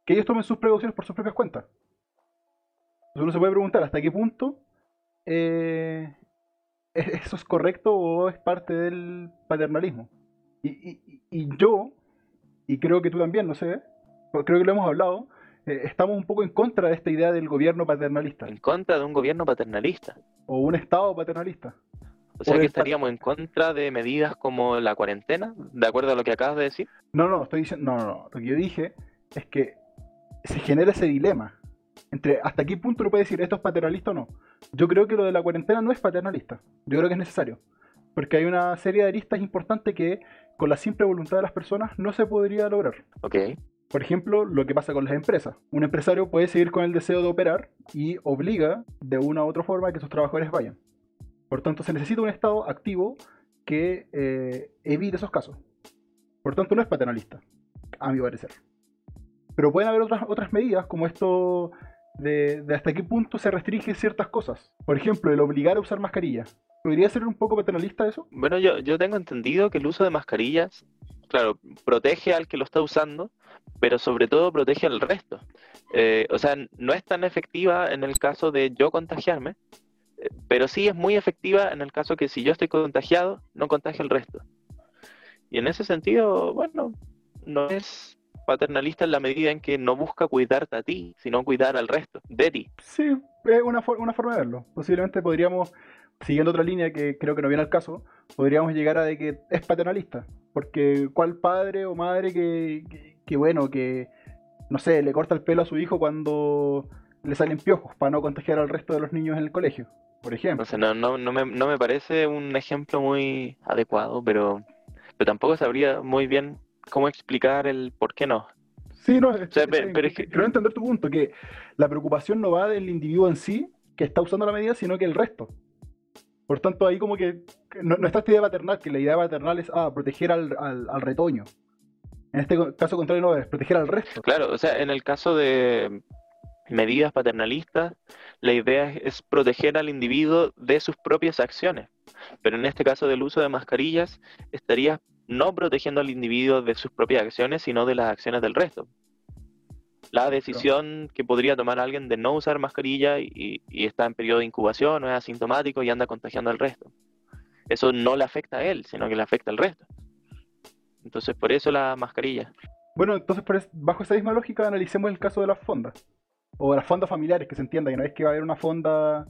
Que ellos tomen sus precauciones por sus propias cuentas. Entonces uno se puede preguntar hasta qué punto eh, ¿es- eso es correcto o es parte del paternalismo. Y, y- yo, y creo que tú también, no sé, creo que lo hemos hablado, eh, estamos un poco en contra de esta idea del gobierno paternalista En contra de un gobierno paternalista. o un Estado paternalista. O sea O que estaríamos en contra de medidas como la cuarentena, de acuerdo a lo que acabas de decir. No, no, estoy diciendo, no, no, no. Lo que yo dije es que se genera ese dilema entre hasta qué punto uno puede decir esto es paternalista o no. Yo creo que lo de la cuarentena no es paternalista. Yo creo que es necesario. Porque hay una serie de aristas importantes que con la simple voluntad de las personas no se podría lograr. Ok. Por ejemplo, lo que pasa con las empresas. Un empresario puede seguir con el deseo de operar y obliga de una u otra forma a que sus trabajadores vayan. Por tanto, se necesita un Estado activo que eh, evite esos casos. Por tanto, no es paternalista, a mi parecer. Pero pueden haber otras, otras medidas, como esto de, hasta qué punto se restringen ciertas cosas. Por ejemplo, el obligar a usar mascarilla. ¿Podría ser un poco paternalista eso? Bueno, yo, yo tengo entendido que el uso de mascarillas, claro, protege al que lo está usando, pero sobre todo protege al resto. Eh, o sea, no es tan efectiva en el caso de yo contagiarme, pero sí es muy efectiva en el caso que si yo estoy contagiado, no contagio al resto. Y en ese sentido, bueno, no es paternalista en la medida en que no busca cuidarte a ti, sino cuidar al resto, de ti. Sí, es una, una forma de verlo. Posiblemente podríamos, siguiendo otra línea que creo que no viene al caso, podríamos llegar a de que es paternalista. Porque cuál padre o madre que, que, que, bueno, que, no sé, le corta el pelo a su hijo cuando le salen piojos para no contagiar al resto de los niños en el colegio, por ejemplo. No, no, no me, no me parece un ejemplo muy adecuado, pero, pero tampoco sabría muy bien cómo explicar el por qué no. Sí, no, es- sea, es- pe- es- pero es que- creo entender tu punto, que la preocupación no va del individuo en sí, que está usando la medida, sino que el resto. Por tanto, ahí como que no, está esta idea paternal, que la idea paternal es ah, proteger al, al- al retoño. En este caso contrario no es proteger al resto. Claro, o sea, en el caso de medidas paternalistas, la idea es, es proteger al individuo de sus propias acciones. Pero en este caso del uso de mascarillas, estarías no protegiendo al individuo de sus propias acciones, sino de las acciones del resto. La decisión que podría tomar alguien de no usar mascarilla y, y está en periodo de incubación, no es asintomático y anda contagiando al resto. Eso no le afecta a él, sino que le afecta al resto. Entonces, por eso la mascarilla. Bueno, entonces por es- bajo esa misma lógica analicemos el caso de las fondas. O de las fondas familiares, que se entienda, que no es que va a haber una fonda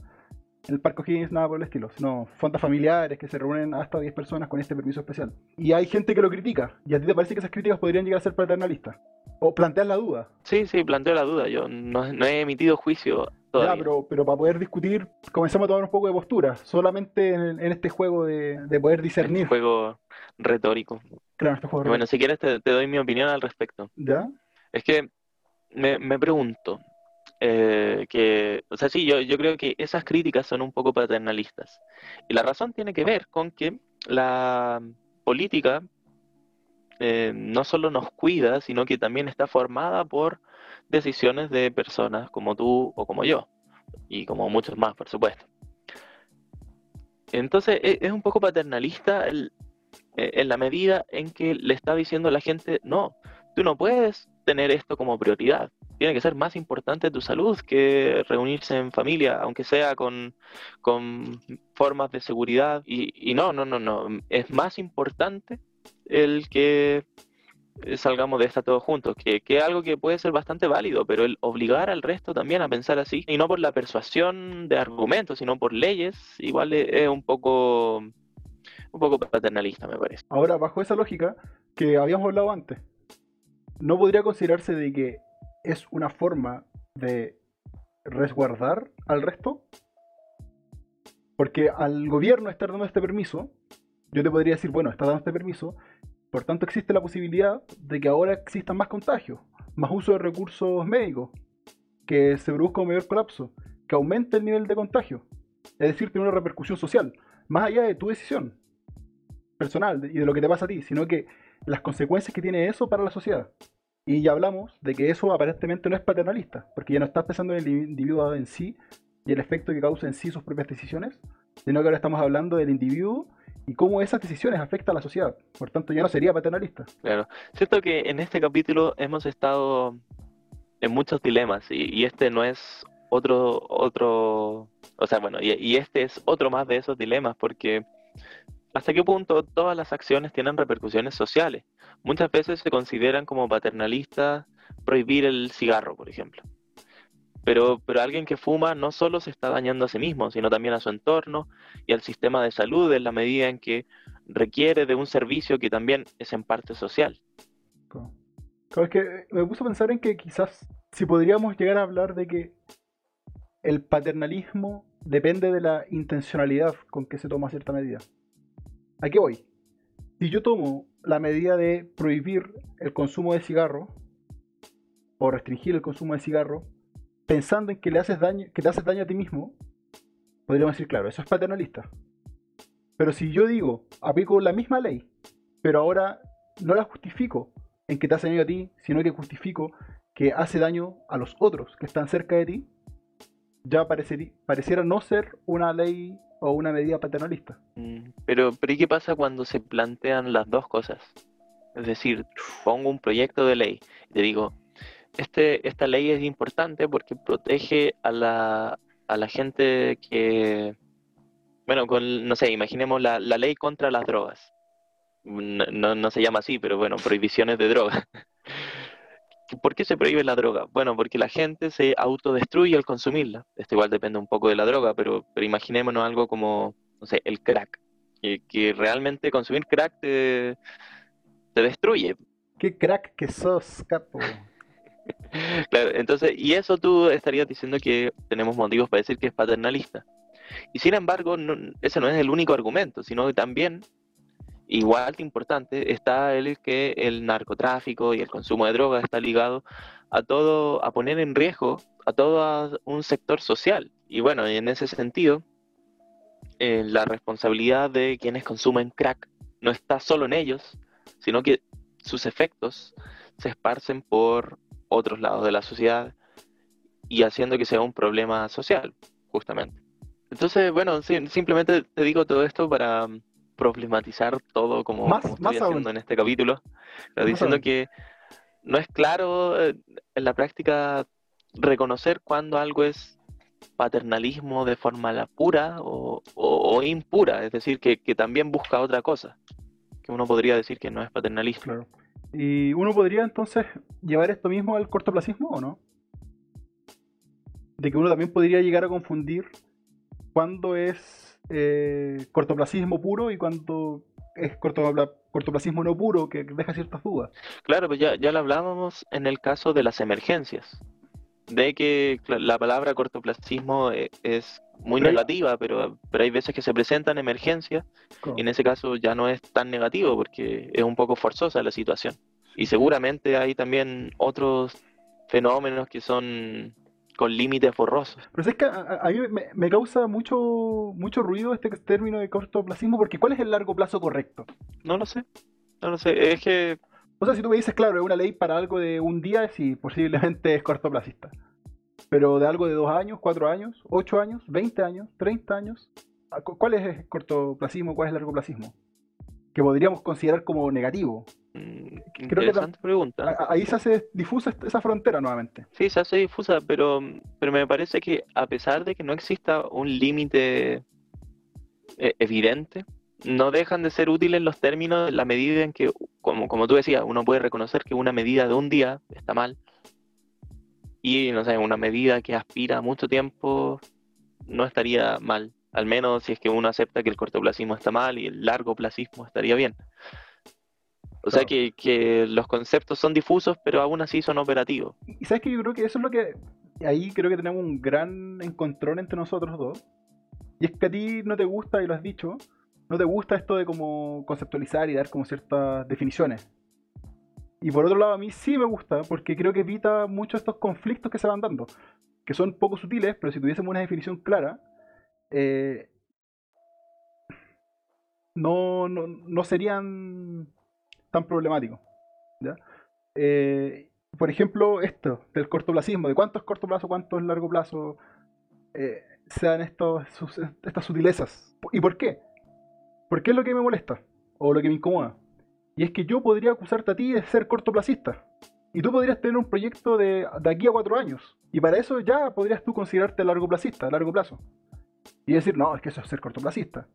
el Parque O'Higgins, nada por el estilo, sino fondas familiares que se reúnen hasta 10 personas con este permiso especial. Y hay gente que lo critica, y a ti te parece que esas críticas podrían llegar a ser paternalistas. O plantear la duda. Sí, sí, planteo la duda. Yo no, no he emitido juicio todavía. Ya, pero, pero para poder discutir, comencemos a tomar un poco de postura, solamente en, en este juego de, de poder discernir. juego retórico. Claro, este juego. Y bueno, si quieres te, te doy mi opinión al respecto. ¿Ya? Es que me, me pregunto eh, que, o sea, sí, yo, yo creo que esas críticas son un poco paternalistas. Y la razón tiene que ver con que la política eh, no solo nos cuida, sino que también está formada por decisiones de personas como tú o como yo, y como muchos más, por supuesto. Entonces e- es un poco paternalista el- eh, en la medida en que le está diciendo a la gente, no, tú no puedes tener esto como prioridad. Tiene que ser más importante tu salud que reunirse en familia, aunque sea con, con formas de seguridad. Y, no, no, no, no. Es más importante el que eh, salgamos de esta todos juntos, que, que es algo que puede ser bastante válido, pero el obligar al resto también a pensar así, y no por la persuasión de argumentos, sino por leyes, igual es, es un poco un poco paternalista, me parece. Ahora, bajo esa lógica que habíamos hablado antes, ¿no podría considerarse de que es una forma de resguardar al resto? Porque al gobierno estar dando este permiso, yo te podría decir, bueno, está dando este permiso, por tanto existe la posibilidad de que ahora existan más contagios, más uso de recursos médicos, que se produzca un mayor colapso, que aumente el nivel de contagio. Es decir, tiene una repercusión social, más allá de tu decisión personal y de lo que te pasa a ti, sino que las consecuencias que tiene eso para la sociedad. Y ya hablamos de que eso aparentemente no es paternalista, porque ya no estás pensando en el individuo en sí y el efecto que causa en sí sus propias decisiones, sino que ahora estamos hablando del individuo y cómo esas decisiones afectan a la sociedad. Por tanto, ya no sería paternalista. Claro. Cierto que en este capítulo hemos estado en muchos dilemas y, este no es otro, otro, o sea, bueno, y, este es otro más de esos dilemas porque hasta qué punto todas las acciones tienen repercusiones sociales. Muchas veces se consideran como paternalistas prohibir el cigarro, por ejemplo. Pero, pero alguien que fuma no solo se está dañando a sí mismo, sino también a su entorno y al sistema de salud en la medida en que requiere de un servicio que también es en parte social. Es que me puse a pensar en que quizás si podríamos llegar a hablar de que el paternalismo depende de la intencionalidad con que se toma cierta medida. ¿A qué voy? Si yo tomo la medida de prohibir el consumo de cigarro o restringir el consumo de cigarro, pensando en que le haces daño, que te haces daño a ti mismo, podríamos decir, claro, eso es paternalista. Pero si yo digo, aplico la misma ley, pero ahora no la justifico en que te hace daño a ti, sino que justifico que hace daño a los otros que están cerca de ti, ya pareciera no ser una ley o una medida paternalista. Mm, pero, pero ¿y qué pasa cuando se plantean las dos cosas? Es decir, pongo un proyecto de ley y te digo, este, esta ley es importante porque protege a la, a la gente que, bueno, con, no sé, imaginemos la, la ley contra las drogas no, no, se llama así, pero bueno, prohibiciones de droga. ¿Por qué se prohíbe la droga? Bueno, porque la gente se autodestruye al consumirla. Esto igual depende un poco de la droga, pero, pero imaginémonos algo como, no sé, el crack. Que, realmente consumir crack te, te destruye. ¿Qué crack que sos, capo? claro, entonces, y eso tú estarías diciendo que tenemos motivos para decir que es paternalista. Y sin embargo, ese no es el único argumento, sino que también igual de importante está el que el narcotráfico y el consumo de drogas está ligado a todo, a poner en riesgo a todo un sector social. Y bueno, en ese sentido, eh, la responsabilidad de quienes consumen crack no está solo en ellos, sino que sus efectos se esparcen por otros lados de la sociedad y haciendo que sea un problema social, justamente. Entonces, bueno, simplemente te digo todo esto para, problematizar todo como, estoy haciendo en este capítulo, diciendo que no es claro eh, en la práctica reconocer cuando algo es paternalismo de forma la pura o, impura, es decir, que, también busca otra cosa, que uno podría decir que no es paternalismo. ¿Y uno podría entonces llevar esto mismo al cortoplacismo o no? De que uno también podría llegar a confundir cuándo es eh, cortoplacismo puro y cuánto es cortoplacismo no puro, que deja ciertas dudas. Claro, pues ya, ya lo hablábamos en el caso de las emergencias, de que la palabra cortoplacismo eh, es muy negativa, pero, pero hay veces que se presentan emergencias y en ese caso ya no es tan negativo porque es un poco forzosa la situación. Y seguramente hay también otros fenómenos que son con límites borrosos. Pero es que a, mí me, causa mucho, mucho ruido este término de cortoplacismo, porque ¿cuál es el largo plazo correcto? No lo sé, no lo sé, es que... O sea, si tú me dices, claro, es una ley para algo de un día, sí, posiblemente es cortoplacista. Pero de algo de dos años, cuatro años, ocho años, veinte años, treinta años, ¿cuál es el cortoplacismo, cuál es el largoplacismo? Que podríamos considerar como negativo. Mm, interesante pregunta. Ahí se hace difusa esa frontera nuevamente. Sí, se hace difusa, pero, pero me parece que a pesar de que no exista un límite eh, evidente, no dejan de ser útiles los términos en la medida en que, como, como tú decías, uno puede reconocer que una medida de un día está mal y, no sé, una medida que aspira mucho tiempo no estaría mal. Al menos si es que uno acepta que el cortoplacismo está mal y el largo placismo estaría bien. O sea que, los conceptos son difusos, pero aún así son operativos. Y sabes que yo creo que eso es lo que. Ahí creo que tenemos un gran encontrón entre nosotros dos. Y es que a ti no te gusta, y lo has dicho, no te gusta esto de como conceptualizar y dar como ciertas definiciones. Y por otro lado, a mí sí me gusta, porque creo que evita muchos de estos conflictos que se van dando, que son poco sutiles, pero si tuviésemos una definición clara, eh, no, no, no, serían tan problemáticos. Eh, por ejemplo, esto, del cortoplacismo, de cuánto es corto plazo, cuánto es largo plazo, eh, sean estas sutilezas. ¿Y por qué? ¿Por qué es lo que me molesta? O lo que me incomoda. Y es que yo podría acusarte a ti de ser cortoplacista. Y tú podrías tener un proyecto de, de aquí a cuatro años. Y para eso ya podrías tú considerarte largo placista, a largo plazo. Y decir, no, es que eso es ser cortoplacista.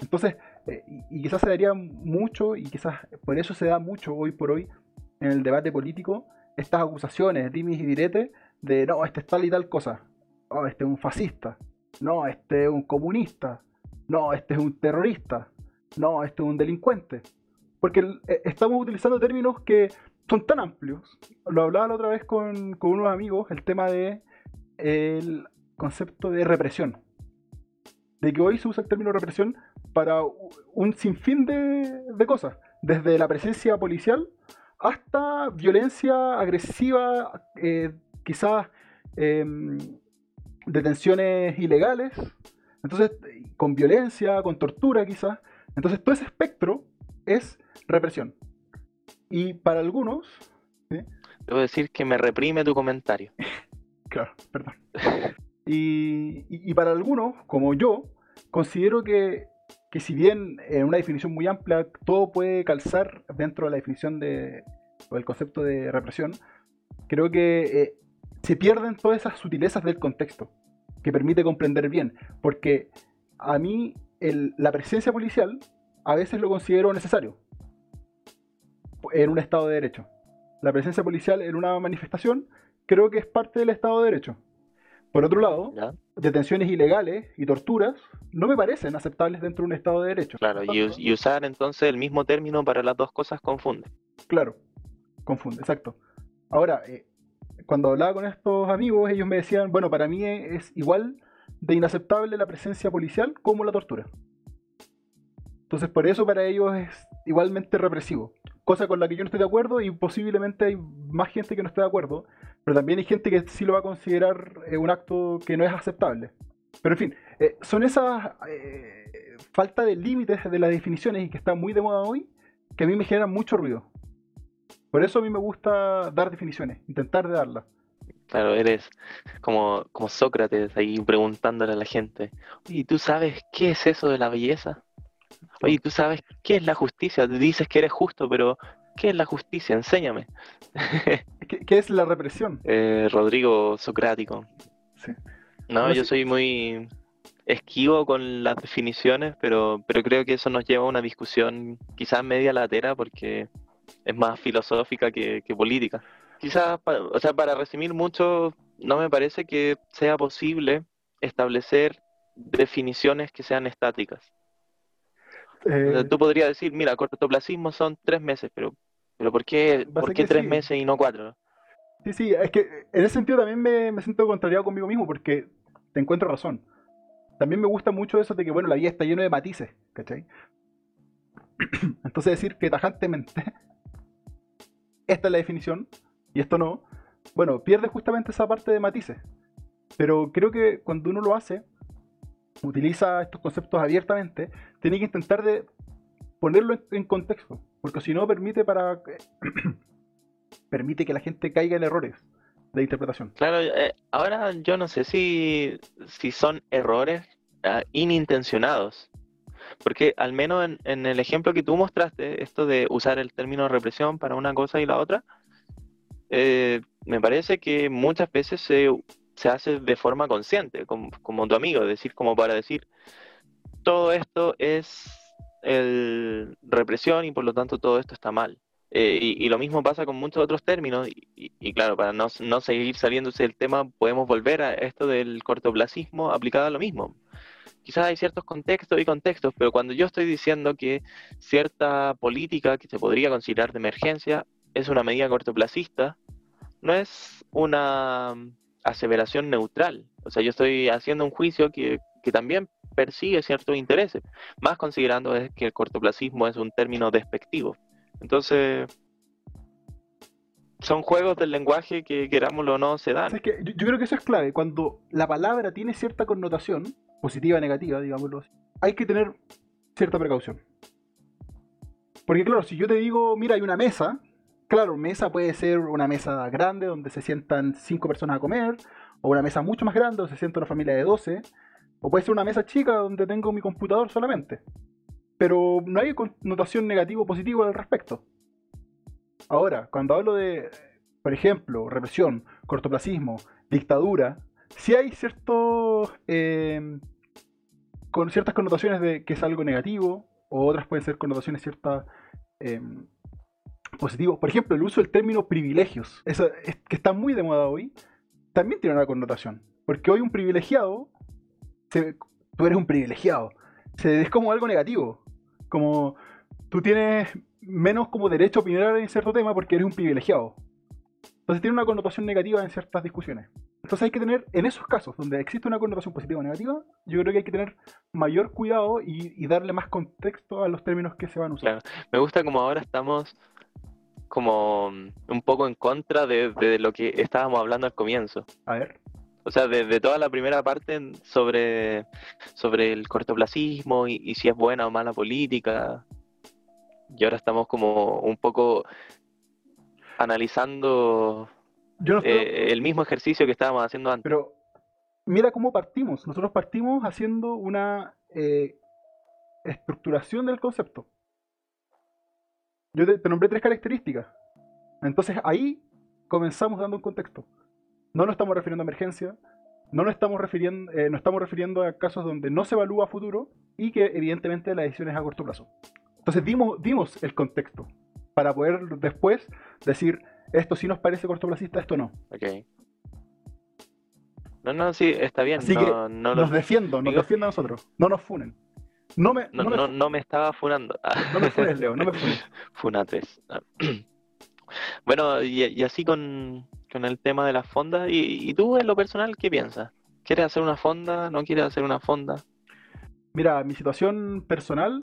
Entonces, eh, y, quizás se daría mucho, y quizás por eso se da mucho hoy por hoy en el debate político, estas acusaciones, dimis y diretes, de no, este es tal y tal cosa. No, este es un fascista. No, este es un comunista. No, este es un terrorista. No, este es un delincuente. Porque eh, estamos utilizando términos que son tan amplios. Lo hablaba la otra vez con, con unos amigos, el tema de el concepto de represión. De que hoy se usa el término represión para un sinfín de, de cosas. Desde la presencia policial hasta violencia agresiva, eh, quizás em, detenciones ilegales, entonces con violencia, con tortura quizás. Entonces todo ese espectro es represión. Y para algunos... Debo decir que me reprime tu comentario. claro, perdón. Y, para algunos, como yo, considero que, que, si bien en una definición muy amplia todo puede calzar dentro de la definición de, o del concepto de represión, creo que eh, se pierden todas esas sutilezas del contexto que permite comprender bien. Porque a mí la presencia policial a veces lo considero necesario en un Estado de Derecho. La presencia policial en una manifestación creo que es parte del Estado de Derecho. Por otro lado, detenciones ilegales y torturas no me parecen aceptables dentro de un Estado de Derecho. Claro, y, usar entonces el mismo término para las dos cosas confunde. Claro, confunde, exacto. Ahora, eh, cuando hablaba con estos amigos, ellos me decían, bueno, para mí es igual de inaceptable la presencia policial como la tortura. Entonces, por eso para ellos es igualmente represivo. Cosa con la que yo no estoy de acuerdo y posiblemente hay más gente que no esté de acuerdo, pero también hay gente que sí lo va a considerar eh, un acto que no es aceptable. Pero en fin, eh, son esas eh, falta de límites de las definiciones y que están muy de moda hoy que a mí me generan mucho ruido. Por eso a mí me gusta dar definiciones, intentar de darlas. Claro, eres como, como Sócrates ahí preguntándole a la gente, ¿y tú sabes qué es eso de la belleza? Oye, ¿tú sabes qué es la justicia? Dices que eres justo, pero ¿qué es la justicia? Enséñame. ¿Qué, es la represión? Eh, Rodrigo Socrático. Sí. No, yo soy muy esquivo con las definiciones, pero, pero creo que eso nos lleva a una discusión quizás media latera porque es más filosófica que, que política. Quizás, o sea, para resumir mucho, no me parece que sea posible establecer definiciones que sean estáticas. Eh, tú podrías decir, mira, cortoplacismo son tres meses, pero, pero ¿por qué, ¿por qué tres meses y no cuatro? Sí, sí, es que en ese sentido también me, siento contrariado conmigo mismo porque te encuentro razón. También me gusta mucho eso de que, bueno, la vida está llena de matices, ¿cachai? Entonces decir que tajantemente esta es la definición y esto no, bueno, pierde justamente esa parte de matices. Pero creo que cuando uno lo hace, utiliza estos conceptos abiertamente, tiene que intentar de ponerlo en, contexto, porque si no permite para permite que la gente caiga en errores de interpretación. Claro, eh, ahora yo no sé si, si son errores ah, inintencionados, porque al menos en, en, el ejemplo que tú mostraste, esto de usar el término represión para una cosa y la otra, eh, me parece que muchas veces se se hace de forma consciente, como, tu amigo, decir, como para decir, todo esto es represión y por lo tanto todo esto está mal. Eh, y, lo mismo pasa con muchos otros términos, y, claro, para no, no, seguir saliéndose del tema, podemos volver a esto del cortoplacismo aplicado a lo mismo. Quizás hay ciertos contextos y contextos, pero cuando yo estoy diciendo que cierta política que se podría considerar de emergencia es una medida cortoplacista, no es una aseveración neutral. O sea, yo estoy haciendo un juicio que, también persigue ciertos intereses, más considerando que el cortoplacismo es un término despectivo. Entonces, son juegos del lenguaje que querámoslo o no se dan. Yo creo que eso es clave. Cuando la palabra tiene cierta connotación, positiva o negativa, digámoslo así, hay que tener cierta precaución. Porque claro, si yo te digo, mira, hay una mesa, claro, mesa puede ser una mesa grande donde se sientan cinco personas a comer, o una mesa mucho más grande donde se sienta una familia de 12, o puede ser una mesa chica donde tengo mi computador solamente. Pero no hay connotación negativa o positiva al respecto. Ahora, cuando hablo de, por ejemplo, represión, cortoplacismo, dictadura, sí hay ciertos. eh, con ciertas connotaciones de que es algo negativo, o otras pueden ser connotaciones ciertas. eh, positivos. Por ejemplo, el uso del término privilegios, eso es, que está muy de moda hoy, también tiene una connotación. Porque hoy un privilegiado, tú eres un privilegiado, se, es como algo negativo. Como tú tienes menos como derecho a opinar en cierto tema porque eres un privilegiado. Entonces tiene una connotación negativa en ciertas discusiones. Entonces hay que tener, en esos casos donde existe una connotación positiva o negativa, yo creo que hay que tener mayor cuidado y, y darle más contexto a los términos que se van a usar. Claro. Me gusta como ahora estamos como mm, un poco en contra de, de lo que estábamos hablando al comienzo. A ver, O sea, de, de toda la primera parte sobre, sobre el cortoplacismo y, y si es buena o mala política. Y ahora estamos como un poco analizando yo no estoy, eh, el mismo ejercicio que estábamos haciendo antes. pero mira cómo partimos. Nosotros partimos haciendo una eh, estructuración del concepto. Yo te, te nombré tres características. Entonces ahí comenzamos dando un contexto. No nos estamos refiriendo a emergencia, no nos estamos refiriendo, eh, nos estamos refiriendo a casos donde no se evalúa a futuro y que evidentemente la decisión es a corto plazo. Entonces dimos, dimos el contexto para poder después decir esto sí nos parece cortoplacista, esto no. Ok. No, no, sí, está bien. Así no, que no, lo- Nos defiendo, nos digo- defiendo a nosotros. No nos funen. No me, no, no me, no- no me estaba funando. no me funes, Leo, no me funes. Funatres. Ah. Bueno, y, y así con, con el tema de las fondas. ¿Y, y tú en lo personal qué piensas? ¿Quieres hacer una fonda? ¿No quieres hacer una fonda? Mira, mi situación personal,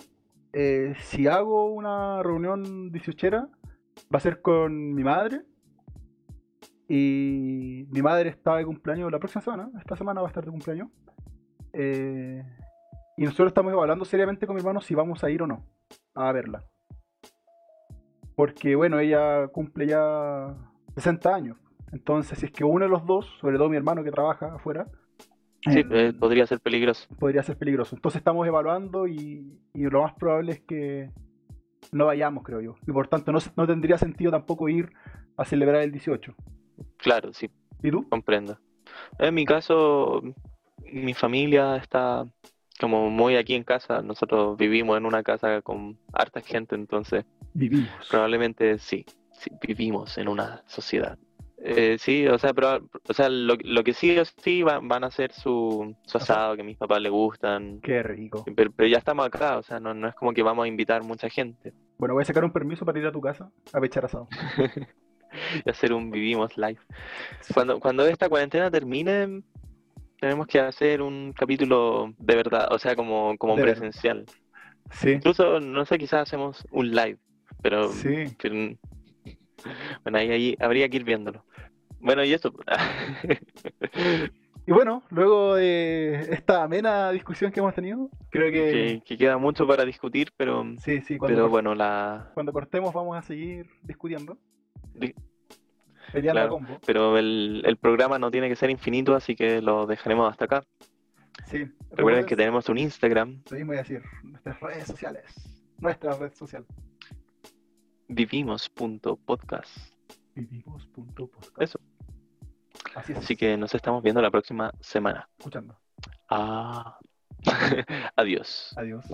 eh, si hago una reunión 18 va a ser con mi madre. Y mi madre está de cumpleaños la próxima semana. Esta semana va a estar de cumpleaños. Eh, y nosotros estamos evaluando seriamente con mi hermano si vamos a ir o no a verla. Porque, bueno, ella cumple ya 60 años. Entonces, si es que uno de los dos, sobre todo mi hermano que trabaja afuera, Sí, eh, eh, podría ser peligroso. podría ser peligroso. Entonces estamos evaluando y, y lo más probable es que no vayamos, creo yo. Y por tanto no, no tendría sentido tampoco ir a celebrar el 18. Claro, sí, ¿Y tú? comprendo. En mi caso, mi familia está como muy aquí en casa. Nosotros vivimos en una casa con harta gente, entonces Vivimos. probablemente sí, sí, vivimos en una sociedad. Eh, sí, o sea, pero, o sea, lo, lo que sí o sí van, van a hacer su, su asado que a mis papás les gustan. Qué rico. Pero, pero ya estamos acá, o sea, no, no es como que vamos a invitar mucha gente Bueno, voy a sacar un permiso para ir a tu casa a pechar asado. y hacer un vivimos live. Cuando, cuando esta cuarentena termine, tenemos que hacer un capítulo de verdad, o sea, como, como De presencial. Sí. Incluso, no sé, quizás hacemos un live, pero, Sí. pero- bueno, ahí, ahí habría que ir viéndolo. Bueno, y eso. Y bueno, luego de esta amena discusión que hemos tenido, creo que... que, que queda mucho para discutir, pero, Sí, sí, cuando, pero bueno, la, cuando cortemos vamos a seguir discutiendo. Di- Combo. pero el, el programa no tiene que ser infinito, así que lo dejaremos hasta acá. Sí. Recuerden que tenemos un Instagram, mismo voy a decir. Nuestras redes sociales. Nuestra red social. vivimos.podcast. Vivimos.podcast. Eso. Así es. Así que nos estamos viendo la próxima semana. Escuchando. Ah. Adiós. Adiós.